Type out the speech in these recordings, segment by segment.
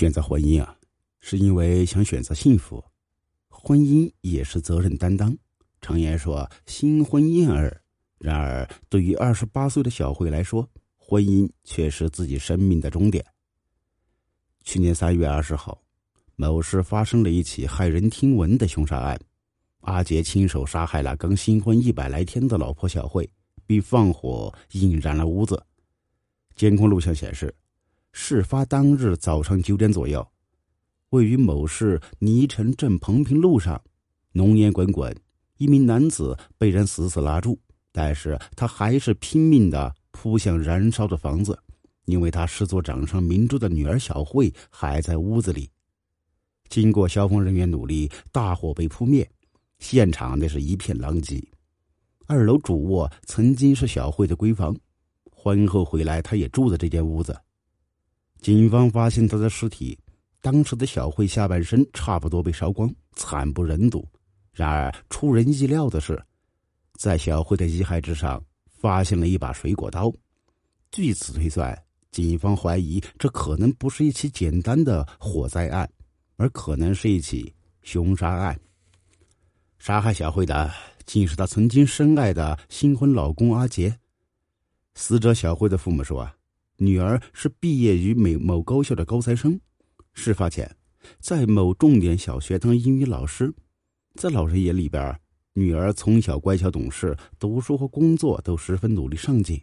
选择婚姻啊，是因为想选择幸福，婚姻也是责任担当。常言说“新婚燕尔”，然而对于二十八岁的小慧来说，婚姻却是自己生命的终点。去年三月二十号，某市发生了一起骇人听闻的凶杀案，阿杰亲手杀害了刚新婚一百来天的老婆小慧，并放火引燃了屋子。监控录像显示。事发当日早上九点左右，位于某市泥城镇彭平路上，浓烟滚滚，一名男子被人死死拉住，但是他还是拼命的扑向燃烧的房子，因为他视作掌上明珠的女儿小慧还在屋子里。经过消防人员努力，大火被扑灭，现场那是一片狼藉。二楼主卧曾经是小慧的闺房，婚后回来，她也住在这间屋子。警方发现他的尸体，当时的小慧下半身差不多被烧光，惨不忍睹。然而出人意料的是，在小慧的遗骸之上发现了一把水果刀。据此推算，警方怀疑这可能不是一起简单的火灾案，而可能是一起凶杀案。杀害小慧的，竟是她曾经深爱的新婚老公阿杰。死者小慧的父母说。啊女儿是毕业于美某高校的高材生，事发前在某重点小学当英语老师，在老人眼里边，女儿从小乖巧懂事，读书和工作都十分努力上进，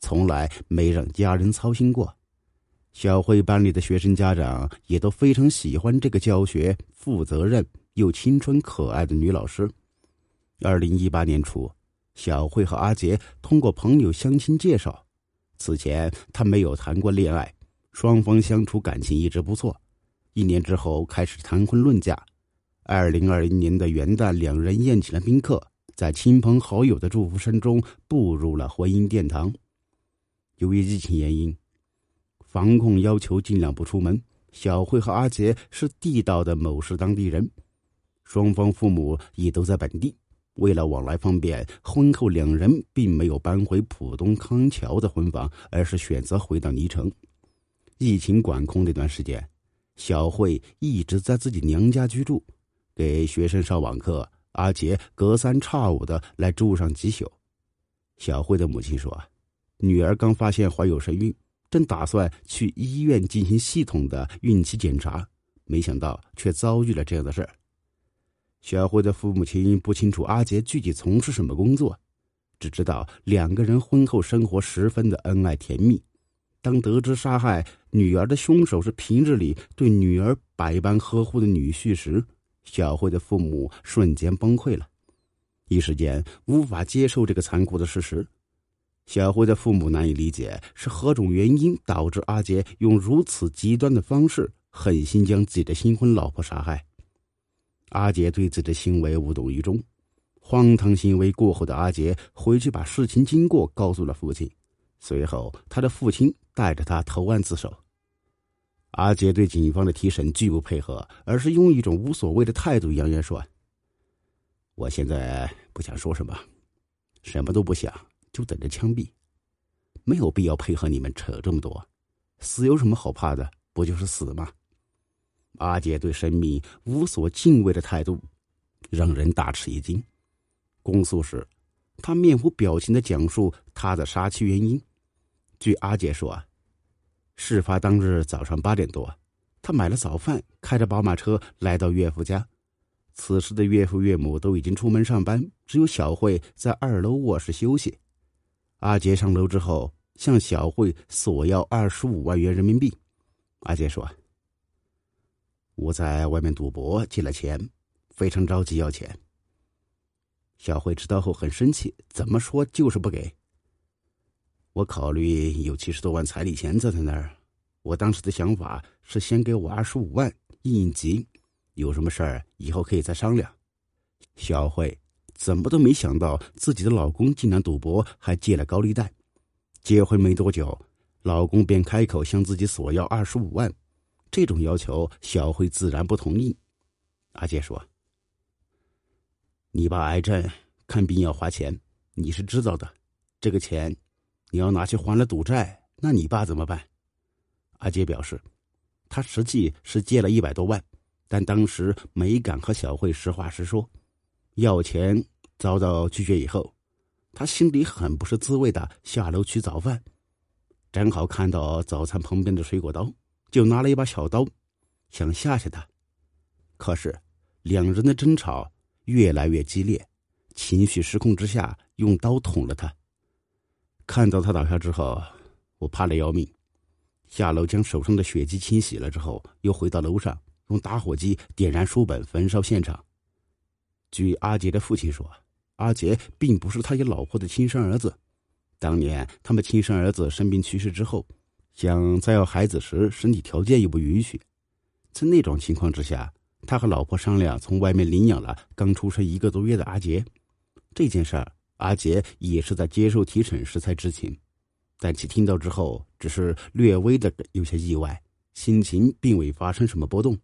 从来没让家人操心过。小慧班里的学生家长也都非常喜欢这个教学负责任又青春可爱的女老师。二零一八年初，小慧和阿杰通过朋友相亲介绍。此前他没有谈过恋爱，双方相处感情一直不错。一年之后开始谈婚论嫁。二零二零年的元旦，两人宴请了宾客，在亲朋好友的祝福声中步入了婚姻殿堂。由于疫情原因，防控要求尽量不出门。小慧和阿杰是地道的某市当地人，双方父母也都在本地。为了往来方便，婚后两人并没有搬回浦东康桥的婚房，而是选择回到泥城。疫情管控那段时间，小慧一直在自己娘家居住，给学生上网课。阿杰隔三差五的来住上几宿。小慧的母亲说：“女儿刚发现怀有身孕，正打算去医院进行系统的孕期检查，没想到却遭遇了这样的事儿。”小慧的父母亲不清楚阿杰具体从事什么工作，只知道两个人婚后生活十分的恩爱甜蜜。当得知杀害女儿的凶手是平日里对女儿百般呵护的女婿时，小慧的父母瞬间崩溃了，一时间无法接受这个残酷的事实。小慧的父母难以理解是何种原因导致阿杰用如此极端的方式狠心将自己的新婚老婆杀害。阿杰对自己的行为无动于衷，荒唐行为过后的阿杰回去把事情经过告诉了父亲，随后他的父亲带着他投案自首。阿杰对警方的提审拒不配合，而是用一种无所谓的态度扬言说：“我现在不想说什么，什么都不想，就等着枪毙，没有必要配合你们扯这么多，死有什么好怕的？不就是死吗？”阿杰对生命无所敬畏的态度，让人大吃一惊。公诉时，他面无表情的讲述他的杀妻原因。据阿杰说，事发当日早上八点多，他买了早饭，开着宝马车来到岳父家。此时的岳父岳母都已经出门上班，只有小慧在二楼卧室休息。阿杰上楼之后，向小慧索要二十五万元人民币。阿杰说。我在外面赌博借了钱，非常着急要钱。小慧知道后很生气，怎么说就是不给。我考虑有七十多万彩礼钱在他那儿，我当时的想法是先给我二十五万应急，有什么事儿以后可以再商量。小慧怎么都没想到自己的老公竟然赌博还借了高利贷，结婚没多久，老公便开口向自己索要二十五万。这种要求，小慧自然不同意。阿杰说：“你爸癌症，看病要花钱，你是知道的。这个钱，你要拿去还了赌债，那你爸怎么办？”阿杰表示：“他实际是借了一百多万，但当时没敢和小慧实话实说，要钱遭到拒绝以后，他心里很不是滋味的下楼取早饭，正好看到早餐旁边的水果刀，就拿了一把小刀，想吓吓他。可是两人的争吵越来越激烈，情绪失控之下，用刀捅了他。看到他倒下之后，我怕的要命。下楼将手上的血迹清洗了之后，又回到楼上，用打火机点燃书本，焚烧现场。据阿杰的父亲说，阿杰并不是他与老婆的亲生儿子。当年他们亲生儿子生病去世之后，想再要孩子时，身体条件又不允许。在那种情况之下，他和老婆商量，从外面领养了刚出生一个多月的阿杰。这件事儿，阿杰也是在接受提审时才知情。但其听到之后，只是略微的有些意外，心情并未发生什么波动。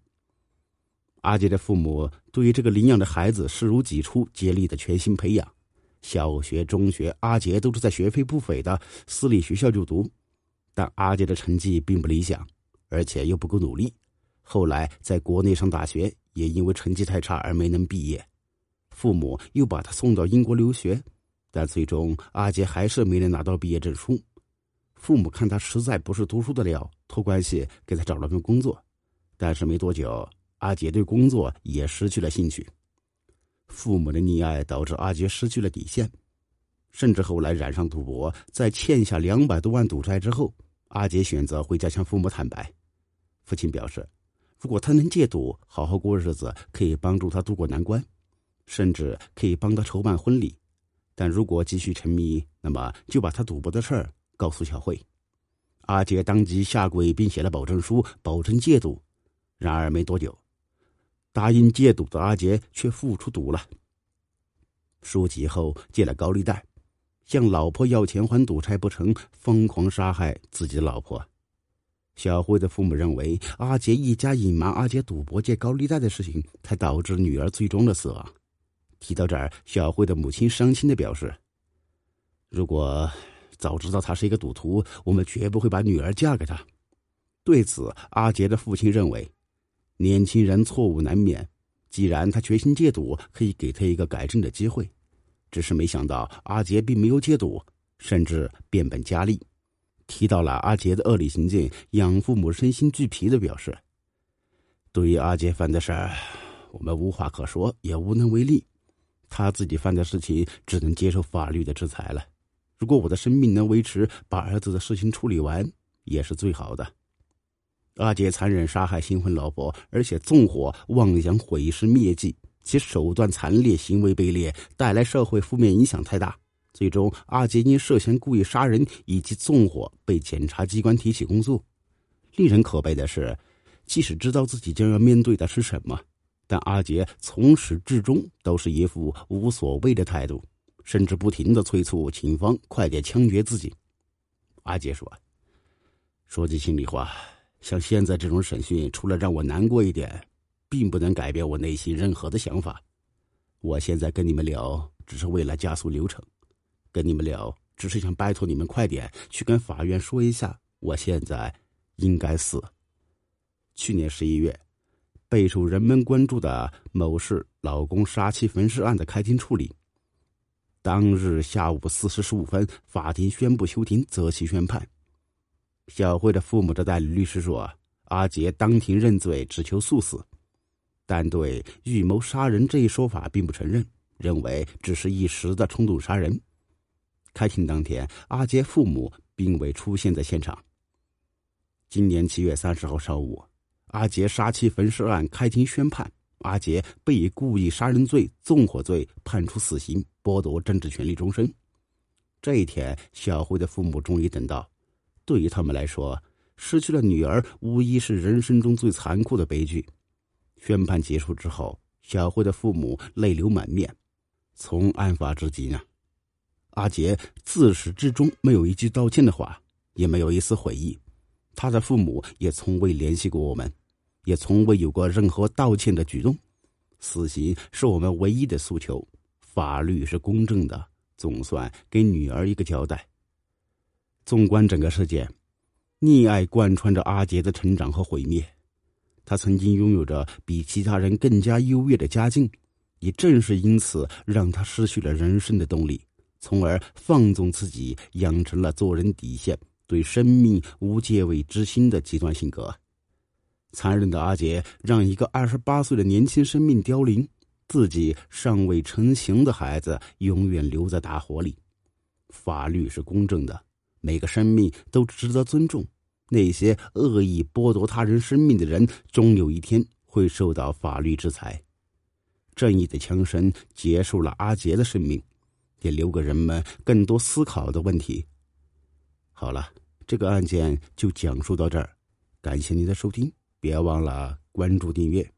阿杰的父母对于这个领养的孩子视如己出，竭力的全心培养。小学、中学，阿杰都是在学费不菲的私立学校就读，但阿杰的成绩并不理想，而且又不够努力。后来在国内上大学，也因为成绩太差而没能毕业，父母又把他送到英国留学，但最终阿杰还是没能拿到毕业证书。父母看他实在不是读书的料，托关系给他找了份工作，但是没多久，阿杰对工作也失去了兴趣。父母的溺爱导致阿杰失去了底线，甚至后来染上赌博，在欠下两百多万赌债之后，阿杰选择回家向父母坦白。父亲表示，如果他能戒赌，好好过日子，可以帮助他渡过难关，甚至可以帮他筹办婚礼；但如果继续沉迷，那么就把他赌博的事儿。告诉小慧，阿杰当即下跪，并写了保证书，保证戒赌。然而没多久，答应戒赌的阿杰却付出赌了。输急后借了高利贷，向老婆要钱还赌债不成，疯狂杀害自己的老婆。小慧的父母认为，阿杰一家隐瞒阿杰赌博借高利贷的事情，才导致女儿最终的死亡。提到这儿，小慧的母亲伤心的表示：“如果……”早知道他是一个赌徒，我们绝不会把女儿嫁给他。对此，阿杰的父亲认为，年轻人错误难免。既然他决心戒赌，可以给他一个改正的机会。只是没想到，阿杰并没有戒赌，甚至变本加厉。提到了阿杰的恶劣行径，养父母身心俱疲的表示：“对于阿杰犯的事儿，我们无话可说，也无能为力。他自己犯的事情，只能接受法律的制裁了。”如果我的生命能维持，把儿子的事情处理完，也是最好的。阿杰残忍杀害新婚老婆，而且纵火妄想毁尸灭迹，其手段残烈，行为卑劣，带来社会负面影响太大。最终，阿杰因涉嫌故意杀人以及纵火被检察机关提起公诉。令人可悲的是，即使知道自己将要面对的是什么，但阿杰从始至终都是一副无所谓的态度。甚至不停的催促警方快点枪决自己。阿杰说：“说句心里话，像现在这种审讯，除了让我难过一点，并不能改变我内心任何的想法。我现在跟你们聊，只是为了加速流程；跟你们聊，只是想拜托你们快点去跟法院说一下，我现在应该死。”去年十一月，备受人们关注的某市老公杀妻焚尸案的开庭处理。当日下午四时十五分，法庭宣布休庭，择期宣判。小慧的父母的代理律师说：“阿杰当庭认罪，只求速死，但对预谋杀人这一说法并不承认，认为只是一时的冲动杀人。”开庭当天，阿杰父母并未出现在现场。今年七月三十号上午，阿杰杀妻焚尸案开庭宣判。阿杰被以故意杀人罪、纵火罪判处死刑，剥夺政治权利终身。这一天，小慧的父母终于等到。对于他们来说，失去了女儿，无疑是人生中最残酷的悲剧。宣判结束之后，小慧的父母泪流满面。从案发至今啊，阿杰自始至终没有一句道歉的话，也没有一丝悔意。他的父母也从未联系过我们。也从未有过任何道歉的举动，死刑是我们唯一的诉求，法律是公正的，总算给女儿一个交代。纵观整个事件，溺爱贯穿着阿杰的成长和毁灭。他曾经拥有着比其他人更加优越的家境，也正是因此让他失去了人生的动力，从而放纵自己，养成了做人底线、对生命无戒畏之心的极端性格。残忍的阿杰让一个二十八岁的年轻生命凋零，自己尚未成型的孩子永远留在大火里。法律是公正的，每个生命都值得尊重。那些恶意剥夺他人生命的人，终有一天会受到法律制裁。正义的枪声结束了阿杰的生命，也留给人们更多思考的问题。好了，这个案件就讲述到这儿，感谢您的收听，别忘了关注订阅。